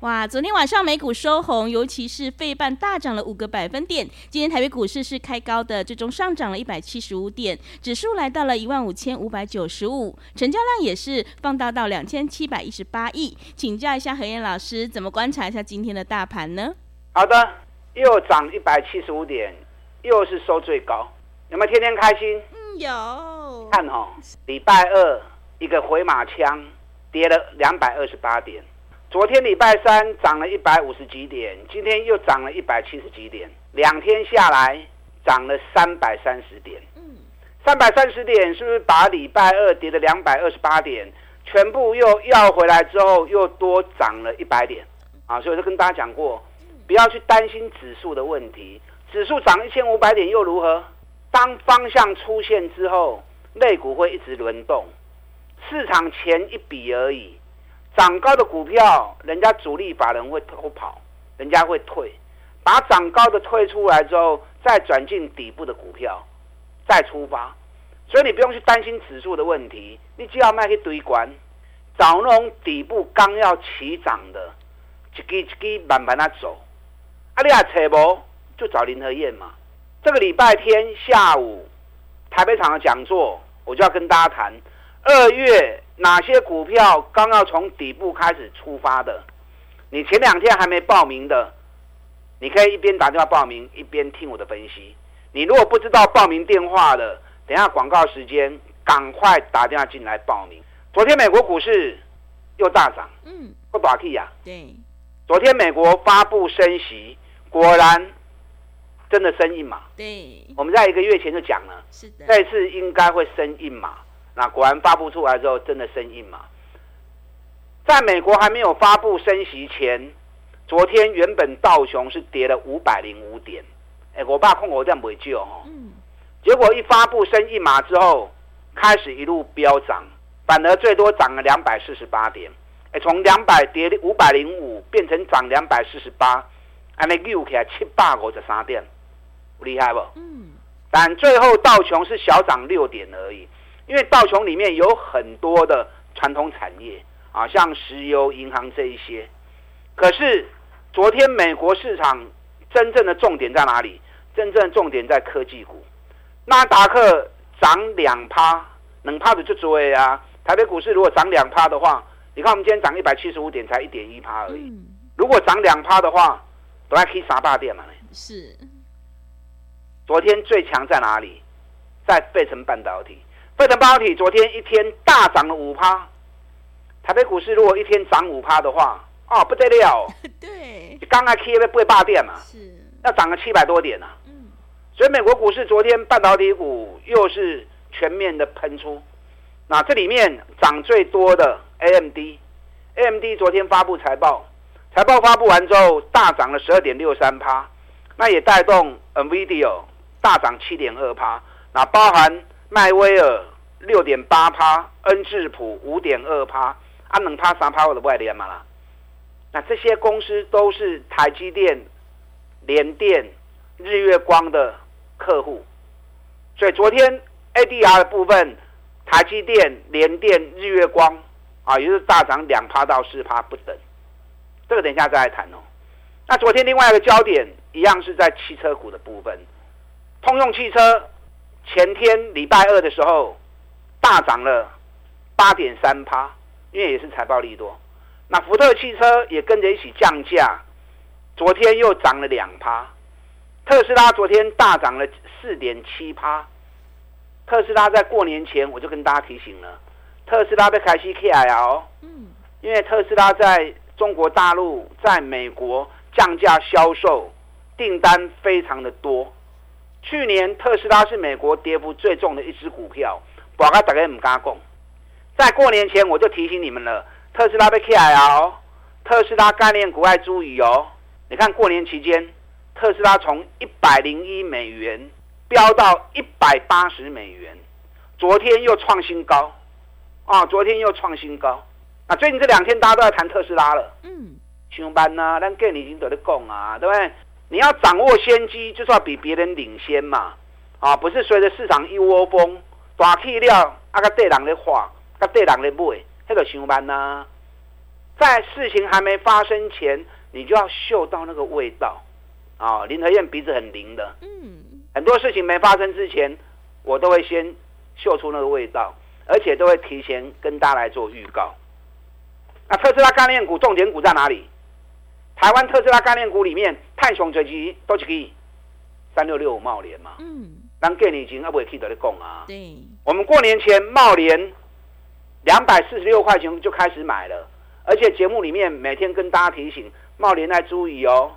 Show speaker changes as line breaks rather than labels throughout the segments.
哇，昨天晚上美股收红，尤其是费半大涨了五个百分点。今天台北股市是开高的，最终上涨了一百七十五点，指数来到了一万五千五百九十五，成交量也是放大到两千七百一十八亿。请教一下何燕老师，怎么观察一下今天的大盘呢？
好的，又涨一百七十五点，又是收最高，有没有天天开心？
嗯，有。
看哦，礼拜二一个回马枪，跌了两百二十八点。昨天礼拜三涨了一百五十几点，今天又涨了一百七十几点，两天下来涨了三百三十点。嗯，三百三十点是不是把礼拜二跌的两百二十八点全部又要回来之后，又多涨了一百点？啊，所以我就跟大家讲过，不要去担心指数的问题，指数涨一千五百点又如何？当方向出现之后，类股会一直轮动，市场前一笔而已。涨高的股票，人家主力法人会偷跑，人家会退，把涨高的退出来之后，再转进底部的股票，再出发。所以你不用去担心指数的问题，你只要卖去堆关，找那种底部刚要起涨的，一支一支慢慢的走。啊，你也找无，就找林和燕嘛。这个礼拜天下午台北场的讲座，我就要跟大家谈二月。哪些股票刚要从底部开始出发的？你前两天还没报名的，你可以一边打电话报名，一边听我的分析。你如果不知道报名电话的，等下广告时间，赶快打电话进来报名。昨天美国股市又大涨，嗯，不打气呀？对，昨天美国发布升息，果然真的升一码。对，我们在一个月前就讲了，是的，这次应该会升一码。那果然发布出来之后，真的生硬嘛。在美国还没有发布升息前，昨天原本道琼是跌了五百零五点，哎，我爸控我这样不会救哦。结果一发布升一码之后，开始一路飙涨，反而最多涨了两百四十八点，哎，从两百跌五百零五变成涨两百四十八，还没溜起来七百五十三点，厉害不？嗯。但最后道琼是小涨六点而已。因为道琼里面有很多的传统产业啊，像石油、银行这一些。可是昨天美国市场真正的重点在哪里？真正的重点在科技股。纳达克涨两趴，能趴的就追啊。台北股市如果涨两趴的话，你看我们今天涨一百七十五点，才一点一趴而已。如果涨两趴的话，都还可以杀大店嘛。是。昨天最强在哪里？在费城半导体。费城半导体昨天一天大涨了五趴，台北股市如果一天涨五趴的话，哦不得了，对，刚刚 K 被霸电嘛，是，要涨了七百多点呢、啊，嗯，所以美国股市昨天半导体股又是全面的喷出，那这里面涨最多的 AMD，AMD 昨天发布财报，财报发布完之后大涨了十二点六三趴，那也带动 NVIDIA 大涨七点二趴，那包含迈威尔。六点八趴，恩智浦五点二趴，啊，能趴三趴我的外联嘛啦。那这些公司都是台积电、联电、日月光的客户，所以昨天 ADR 的部分，台积电、联电、日月光啊，也是大涨两趴到四趴不等。这个等一下再来谈哦。那昨天另外一个焦点一样是在汽车股的部分，通用汽车前天礼拜二的时候。大涨了八点三趴，因为也是财报利多。那福特汽车也跟着一起降价，昨天又涨了两趴。特斯拉昨天大涨了四点七趴。特斯拉在过年前我就跟大家提醒了，特斯拉被开始起来哦。嗯，因为特斯拉在中国大陆、在美国降价销售订单非常的多，去年特斯拉是美国跌幅最重的一只股票，我刚大概唔敢讲。在过年前我就提醒你们了，特斯拉被起来哦，特斯拉概念股爱注意哦。你看过年期间，特斯拉从一百零一美元飙到一百八十美元，昨天又创新高，啊，昨天又创新高。那最近这两天大家都在谈特斯拉了，嗯，上班呐、啊，咱过年已经都在讲啊，对不对？你要掌握先机，就是要比别人领先嘛，啊，不是随着市场一窝蜂，大气料啊个对人的话，个对人的买，那个上班呐，在事情还没发生前，你就要嗅到那个味道，啊，林和燕鼻子很灵的，嗯，很多事情没发生之前，我都会先嗅出那个味道，而且都会提前跟大家来做预告。那特斯拉概念股重点股在哪里？台湾特斯拉概念股里面，太雄最基都是可以三六六五贸联嘛。嗯。咱给你已经阿伟记得的讲啊。对。我们过年前茂联两百四十六块钱就开始买了，而且节目里面每天跟大家提醒茂联来注意哦。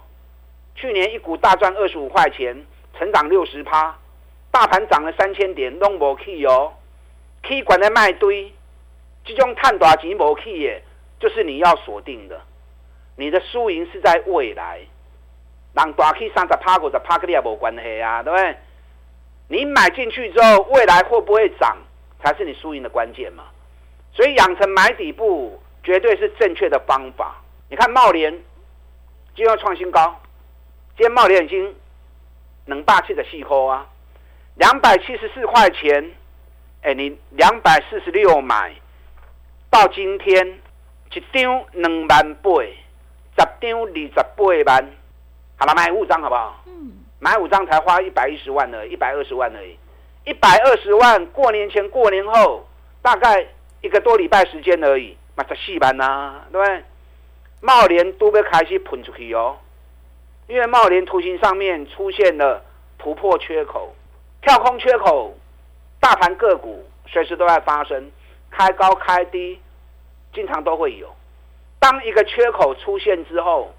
去年一股大赚二十五块钱，成长六十趴，大盘涨了三千点，拢无去哦。K 管在卖堆，这种探大钱无去耶，就是你要锁定的。你的输赢是在未来，让大 K 三十趴过，十趴跟你也没关系啊，对不对？你买进去之后，未来会不会涨，才是你输赢的关键嘛。所以养成买底部绝对是正确的方法。你看茂联今天要创新高，今天贸联已经能霸气的细扣啊，两百七十四块钱，哎，你两百四十六买，到今天一张两万八。十张二十八万，好了，买五张好不好？嗯，买五张才花一百一十万而已，一百二十万而已，一百二十万，过年前过年后大概一个多礼拜时间而已，买十四万呐，对不对？茂联都被开始喷出去哦，因为茂联图形上面出现了突破缺口、跳空缺口，大盘个股随时都在发生，开高开低，经常都会有。当一个缺口出现之后，如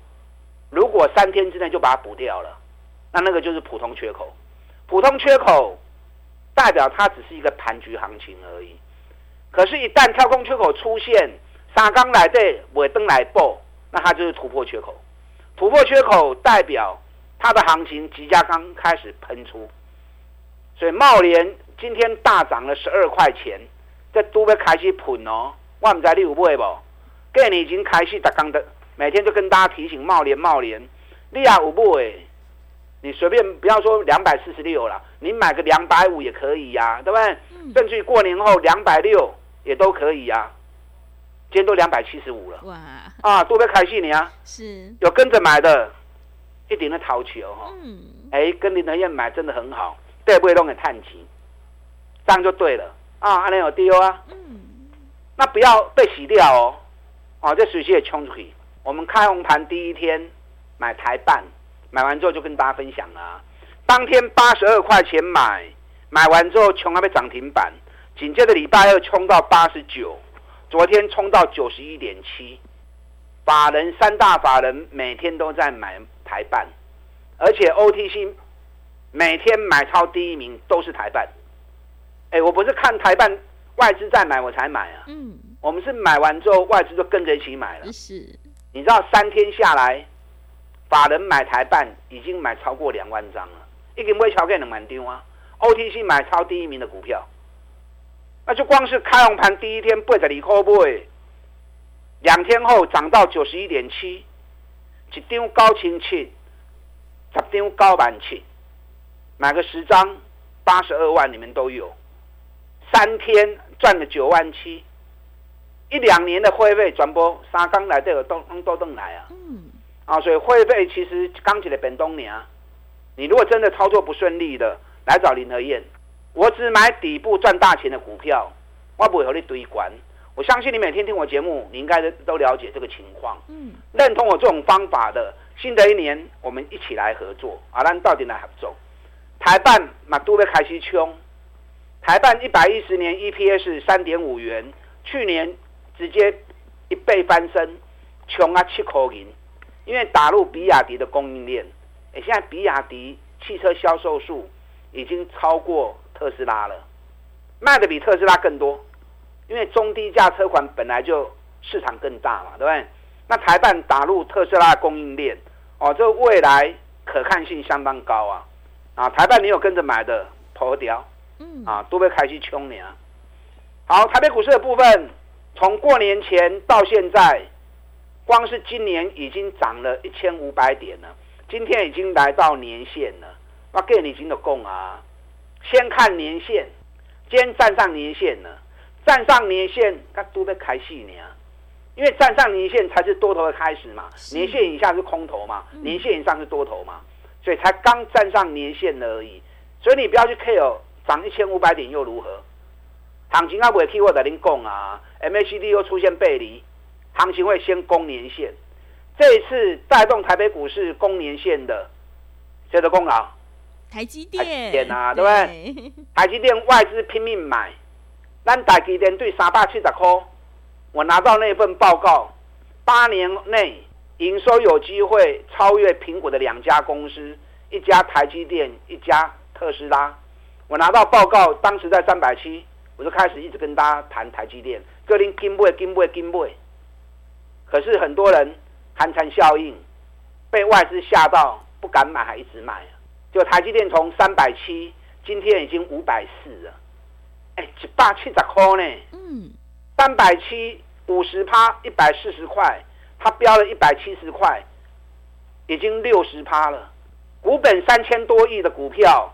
三天之内就把它补掉了，那那个就是普通缺口。普通缺口代表它只是一个盘局行情而已。可是，一旦跳空缺口出现，三刚来对尾灯来报，那它就是突破缺口。突破缺口代表它的行情即将刚开始喷出。所以，茂联今天大涨了十二块钱，这都要开始喷哦。我唔知你有买不？给你已经开始打刚的，每天就跟大家提醒茂联茂联，利亚五步诶，你随便不要说两百四十六了，你买个两百五也可以呀、啊，对不对？嗯、甚至于过年后两百六也都可以呀、啊。今天都两百七十五了，哇！啊，多别开心你啊！是，有跟着买的，一点的淘气哦。嗯。哎，跟林德燕买真的很好，对不会弄个叹气，这样就对了啊！阿联有丢啊。嗯。那不要被洗掉哦。哦，这水气也冲出去。我们开红盘第一天买台半，买完之后就跟大家分享了、啊。当天八十二块钱买，买完之后穷还被涨停板，紧接着礼拜二冲到八十九，昨天冲到九十一点七。法人三大法人每天都在买台半，而且 OTC 每天买超第一名都是台半。哎，我不是看台半外资在买我才买啊。嗯。我们是买完之后，外资就跟着一起买了。是，你知道三天下来，法人买台办已经买超过两万张了，一个买超给两万张啊！OTC 买超第一名的股票，那就光是开红盘第一天八十二块买，两天后涨到九十一点七，一张高清七，十张高板七，买个十张八十二万，你们都有，三天赚了九万七。一两年的会费转播，三刚来都有都都登来啊！嗯，啊，所以会费其实刚起来本东年啊，你如果真的操作不顺利的，来找林和燕，我只买底部赚大钱的股票，我不会和你堆关。我相信你每天听我节目，你应该都了解这个情况。嗯，认同我这种方法的，新的一年我们一起来合作啊！咱到底来合作？台办马都被开始冲，台办一百一十年 EPS 三点五元，去年。直接一倍翻身，穷啊七口银，因为打入比亚迪的供应链。哎，现在比亚迪汽车销售数已经超过特斯拉了，卖的比特斯拉更多，因为中低价车款本来就市场更大嘛，对不对？那台办打入特斯拉的供应链，哦，这未来可看性相当高啊！啊，台办你有跟着买的，头条，嗯，啊，都被开始冲你啊！好，台北股市的部分，从过年前到现在，光是今年已经涨了一千五百点了，今天已经来到年线了。我给你经的供啊，先看年线，今天站上年线了，站上年线，它都在开戏呢。因为站上年线才是多头的开始嘛，年线以下是空头嘛，年线以上是多头嘛，所以才刚站上年线而已。所以你不要去 care 涨一千五百点又如何？行情啊，不会去我在您讲啊，MACD 又出现背离，行情会先攻年线。这一次带动台北股市攻年线的，谁的功劳？
台积电，台积
电啊，对不对？台积电外资拼命买，咱台积电对三百七十块。我拿到那份报告，八年内营收有机会超越苹果的两家公司，一家台积电，一家特斯拉。我拿到报告，当时在三百七，我就开始一直跟大家谈台积电，各林金不会金不会金不会。可是很多人寒蝉效应，被外资吓到不敢买，还一直买。就台积电从三百七，今天已经五百四了，哎，一百七十块呢。嗯。三百七五十趴一百四十块，它飙了一百七十块，已经六十趴了。股本三千多亿的股票，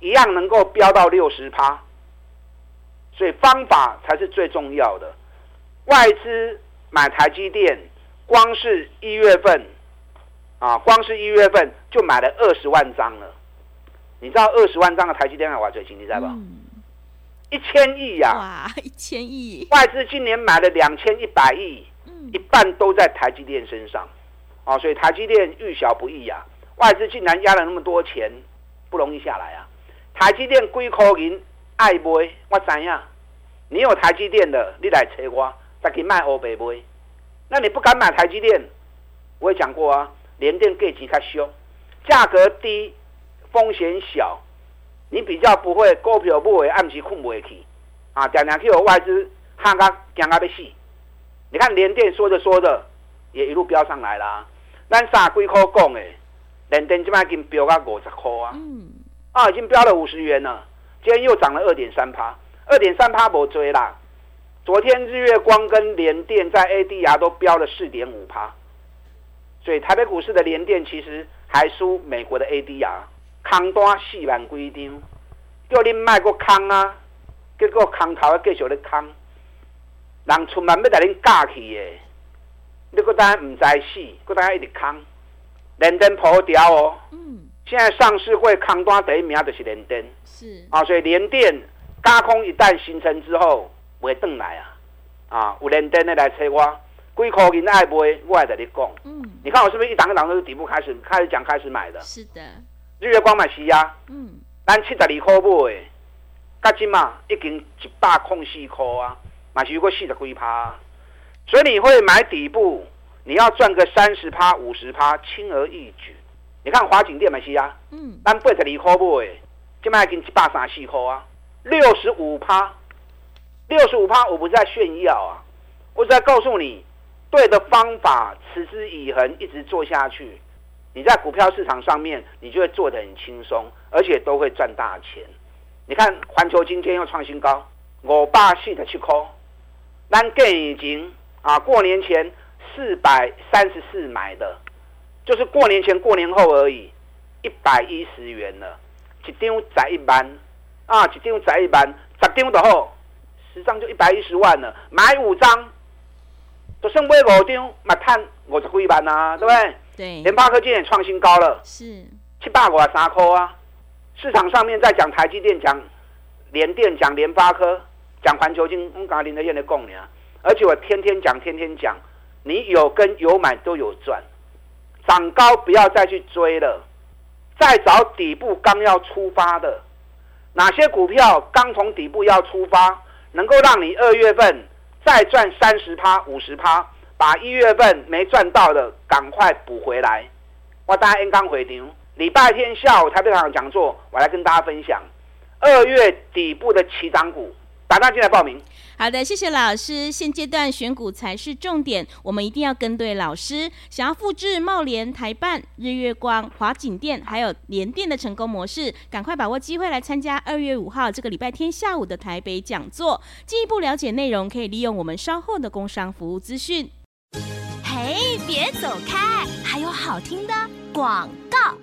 一样能够飙到六十趴。所以方法才是最重要的。外资买台积电，光是一月份，啊，光是一月份就买了二十万张了。你知道二十万张的台积电还玩最轻，你知道吧？嗯一千亿呀！
哇，一千亿！
外资今年买了两千一百亿，一半都在台积电身上，啊，所以台积电遇小不易呀。外资竟然压了那么多钱，不容易下来啊！台积电几块银爱买，我知样？你有台积电的，你来找我，再给卖欧白买。那你不敢买台积电，我也讲过啊，联电价钱较凶，价格低，风险小。你比较不会股票不会暗时困不回去啊，常常去有外资喊个惊个要死。你看联电说着说着也一路飙上来了，咱三几块讲的，联电今麦已经飙到五十块啊，嗯，啊已经飙了五十元了，今天又涨了二点三趴，二点三趴不追啦。昨天日月光跟联电在 ADR 都飙了四点五趴，所以台北股市的联电其实还输美国的 ADR。空单四万几张，叫你卖个空啊！结果空头继续咧空，人出门要带恁嫁去的，你个单唔知死，个单一直空，连登破掉哦。嗯。现在上市会空单第一名就是连登。是。啊，所以联电轧空一旦形成之后，会转来啊！啊，有连登的来找我，几块银爱买，我也在你讲。嗯。你看我是不是一档一档都是底部开始开始讲开始买的？
是的。
日月光买是啊，嗯，咱七十二块买，加今嘛已经一百空四块啊，嘛是有个四十几趴，所以你会买底部，你要赚个三十趴、五十趴，轻而易举。你看华景店买是啊，嗯，咱八十二块买，今嘛已经一百三十四块啊，六十五趴，六十五趴，我不是在炫耀啊，我是在告诉你，对的方法，持之以恒，一直做下去。你在股票市场上面，你就会做得很轻松，而且都会赚大钱。你看环球今天又创新高，五百四十七块，咱更已经啊，过年前四百三十四买的，就是过年前过年后而已，一百一十元了，一张才一万啊，一张才一万，十张的后，十张就一百一十万了，买五张，就剩买五张，嘛赚五十几万啊，对不对？
对，
联发科今天也创新高了，
是
七百五啊三块啊！市场上面在讲台积电、讲联电、讲联发科、讲环球金，我刚林德燕的供你啊！而且我天天讲，天天讲，你有跟有买都有赚，涨高不要再去追了，再找底部刚要出发的，哪些股票刚从底部要出发，能够让你二月份再赚三十趴、五十趴。把一月份没赚到的赶快补回来。我大家刚回牛，礼拜天下午台北场讲座，我来跟大家分享二月底部的起涨股，打电话进来报名。
好的，谢谢老师。现阶段选股才是重点，我们一定要跟对老师。想要复制茂联、台办、日月光、华景店还有联电的成功模式，赶快把握机会来参加二月五号这个礼拜天下午的台北讲座。进一步了解内容，可以利用我们稍后的工商服务资讯。
嘿，别走开，还有好听的广告。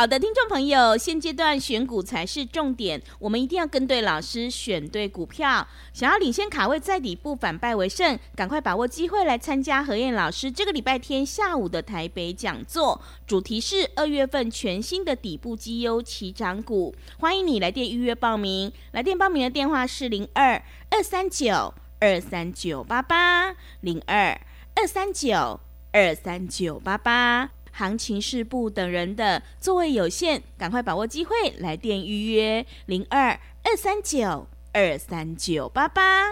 好的，听众朋友，现阶段选股才是重点，我们一定要跟对老师，选对股票。想要领先卡位，在底部反败为胜，赶快把握机会来参加何燕老师这个礼拜天下午的台北讲座，主题是二月份全新的底部绩优起涨股，欢迎你来电预约报名。来电报名的电话是零二二三九二三九八八零二二三九二三九八八。行情是不等人的，座位有限，赶快把握机会，来电预约零二二三九二三九八八。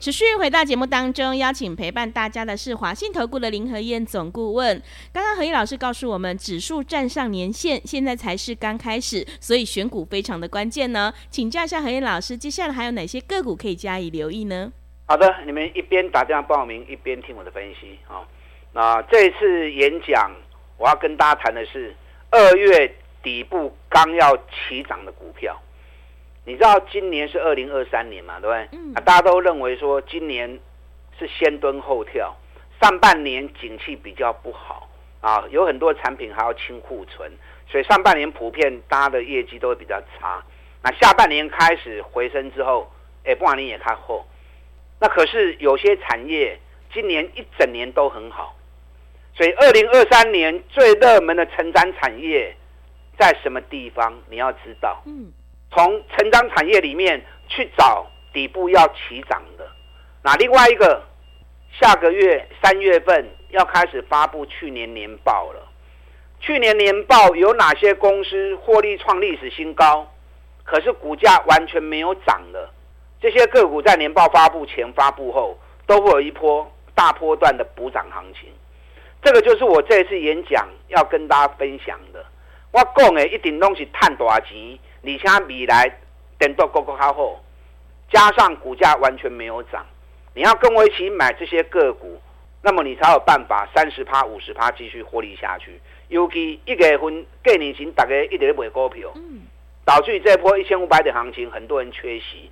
持续回到节目当中，邀请陪伴大家的是华信投顾的林和燕总顾问。刚刚和彦老师告诉我们，指数站上年线，现在才是刚开始，所以选股非常的关键呢。请教一下何燕老师，接下来还有哪些个股可以加以留意呢？
好的，你们一边打电话报名，一边听我的分析啊。那这次演讲。我要跟大家谈的是二月底部刚要起涨的股票。你知道今年是二零二三年嘛，对不对？嗯。啊，大家都认为说今年是先蹲后跳，上半年景气比较不好啊，有很多产品还要清库存，所以上半年普遍大家的业绩都会比较差。那下半年开始回升之后，哎，不管你也看后。那可是有些产业今年一整年都很好。所以，二零二三年最热门的成长产业在什么地方？你要知道，嗯，从成长产业里面去找底部要起涨的。那另外一个，下个月三月份要开始发布去年年报了。去年年报有哪些公司获利创历史新高？可是股价完全没有涨的，这些个股在年报发布前、发布后都会有一波大波段的补涨行情。这个就是我这次演讲要跟大家分享的。我讲的一定东西赚大钱，而且未来等到够够好，加上股价完全没有涨，你要跟我一起买这些个股，那么你才有办法三十趴、五十趴继续获利下去。尤其一月份过年前，大家一直在买股票，导致这波一千五百点行情，很多人缺席。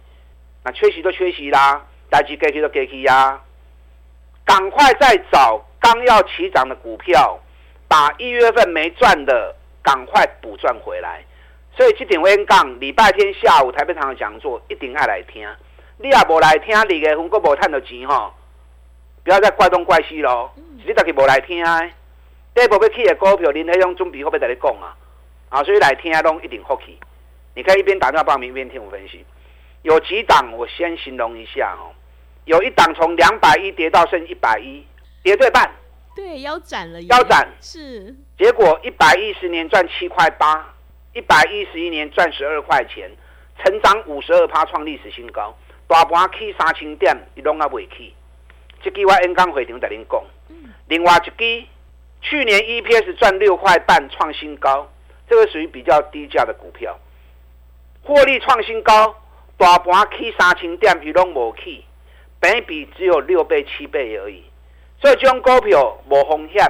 那缺席都缺席啦，大机过去都该去呀，赶快再找。刚要起涨的股票，把一月份没赚的赶快补赚回来。所以这点我跟你讲，礼拜天下午台北场的讲座一定爱来听。你也无来听，二月份阁无赚到钱哈，不要再怪东怪西喽。你自己无来听，第一步要起的股票，林黑勇准备好要跟你讲啊。啊，所以来听拢一定好去。你可以一边打电话报名，一边听我分析。有几档，我先形容一下哦。有一档从两百一跌到剩一百一。跌对半，
对，腰斩了，
腰斩
是，
结果一百一十年赚七块八，一百一十一年赚十二块钱，成长五十二趴，创历史新高。大盘起三千点，伊拢啊未起。这句话演讲会场在恁讲。另外一支，去年 EPS 赚六块半，创新高，这个属于比较低价的股票，获利创新高，大盘起三千点，伊拢无起，本比只有六倍七倍而已。所以这种股票无风险，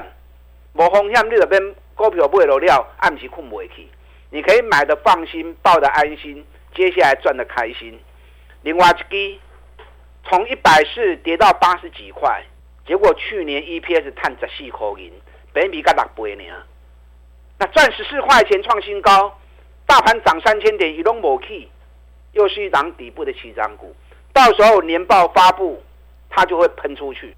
无风险，你这边股票买落了，暗时困袂去。你可以买的放心，抱的安心，接下来赚的开心。另外一支，从一百四跌到八十几块，结果去年 EPS 赚十四块银，本比才六倍呢。那赚十四块钱创新高，大盘涨三千点，伊拢无去，又是一档底部的起涨股。到时候年报发布，它就会喷出去。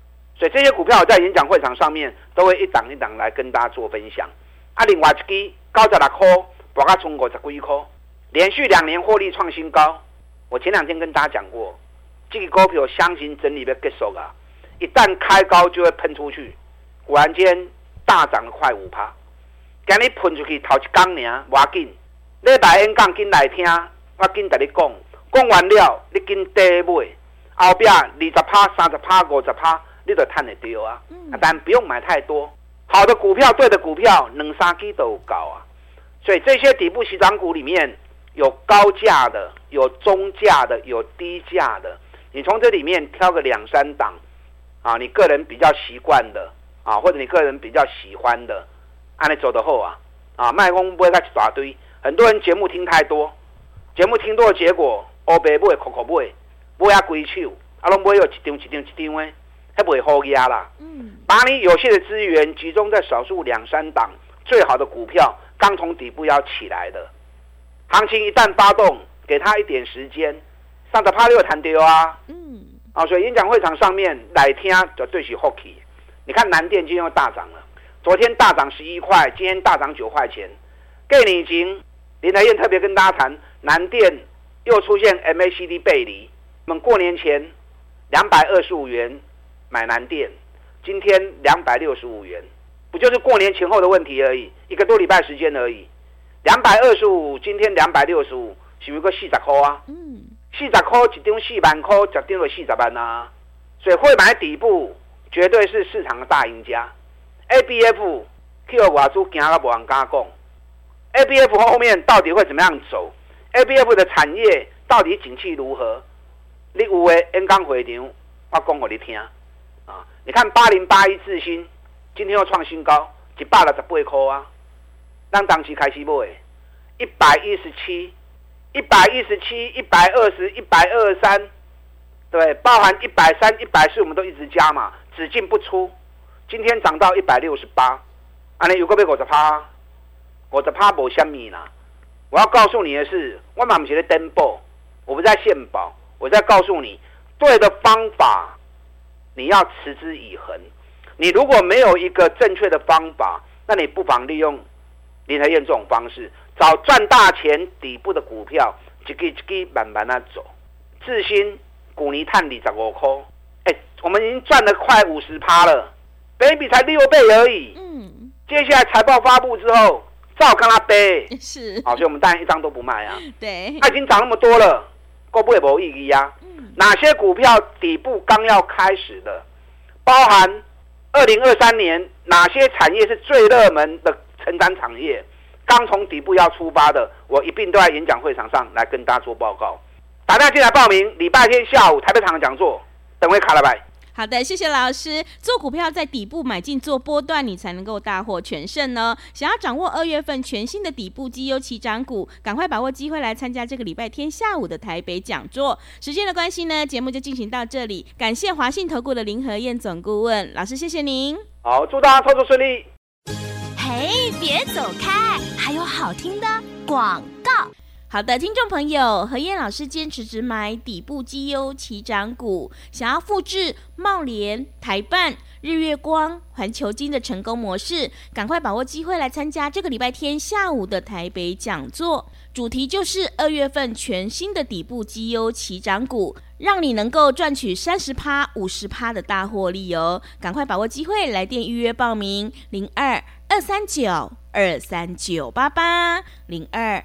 这些股票在演讲会场上面都会一档一档来跟大家做分享。啊，另外一支高十六块，博卡冲五十几块，连续两年获利创新高。我前两天跟大家讲过，这个股票箱型整理要结束啊，一旦开高就会喷出去，忽然间大涨了快五趴。今日喷出去头一缸呢，我紧，你来演讲紧来听，我紧跟你讲，讲完了你紧低买，后边二十趴、三十趴、五十趴。你都探得丢啊，但不用买太多。好的股票，对的股票，两三支都有够啊。所以这些底部起涨股里面有高价的，有中价的，有低价的。你从这里面挑个两三档啊，你个人比较习惯的啊，或者你个人比较喜欢的，按你走的后啊啊，卖空不会再一大堆。很多人节目听太多，节目听多的结果，欧白买，苦苦买，买啊归手，啊拢买有一张一张一张诶，还不会好压啦。嗯，把你有限的资源集中在少数两三档最好的股票，刚从底部要起来的，行情一旦发动，给他一点时间，上的趴六弹丢啊。嗯，啊，所以演讲会场上面来听绝对是福气。你看南电今天又大涨了，昨天大涨十一块，今天大涨九块钱，给你已经。林台燕特别跟大家谈，南电又出现 MACD 背离。我们过年前两百二十五元买南电，今天两百六十五元，不就是过年前后的问题而已，一个多礼拜时间而已。两百二十五，今天两百六十五，是不是个四十块啊？嗯，四十块一张四万块，十张就四十万啊。所以会买底部绝对是市场的大赢家。ABF 去外资惊到无人敢讲。A B F 后面到底会怎么样走？A B F 的产业到底景气如何？你有诶 N 刚回流，我讲给你听啊！你看八零八一智新今天又创新高，一百六十八块啊！让当期开始买，一百一十七、一百一十七、一百二十、一百二十三，对，包含一百三、一百四，我们都一直加嘛，只进不出。今天涨到一百六十八，啊，你有个被狗子趴。我的怕无虾米啦！我要告诉你的是，我嘛不是在登报，我不在献宝，我在告诉你，对的方法，你要持之以恒。你如果没有一个正确的方法，那你不妨利用林和彦这种方式，找赚大钱底部的股票，一个一个慢慢的走。智新股尼碳里十五块，哎，我们已经赚了快五十趴了，baby 才六倍而已。嗯，接下来财报发布之后。照跟他背 是好，所以我们当然一张都不卖啊。对，它已经涨那么多了，够不会没意义呀？哪些股票底部刚要开始的？包含二零二三年哪些产业是最热门的成长产业？刚从底部要出发的，我一并都在演讲会场上来跟大家做报告。打电话进来报名，礼拜天下午台北场的讲座，等会卡了拜。
好的，谢谢老师。做股票在底部买进做波段，你才能够大获全胜呢。想要掌握二月份全新的底部绩优起涨股，赶快把握机会来参加这个礼拜天下午的台北讲座。时间的关系呢，节目就进行到这里。感谢华信投顾的林和彦总顾问老师，谢谢您。
好，祝大家操作顺利。
嘿，别走开，还有好听的广告。
好的，听众朋友，何燕老师坚持只买底部绩优起涨股，想要复制茂联、台半、日月光、环球金的成功模式，赶快把握机会来参加这个礼拜天下午的台北讲座，主题就是二月份全新的底部绩优起涨股，让你能够赚取三十趴、五十趴的大获利哦！赶快把握机会来电预约报名：零二二三九二三九八八零二。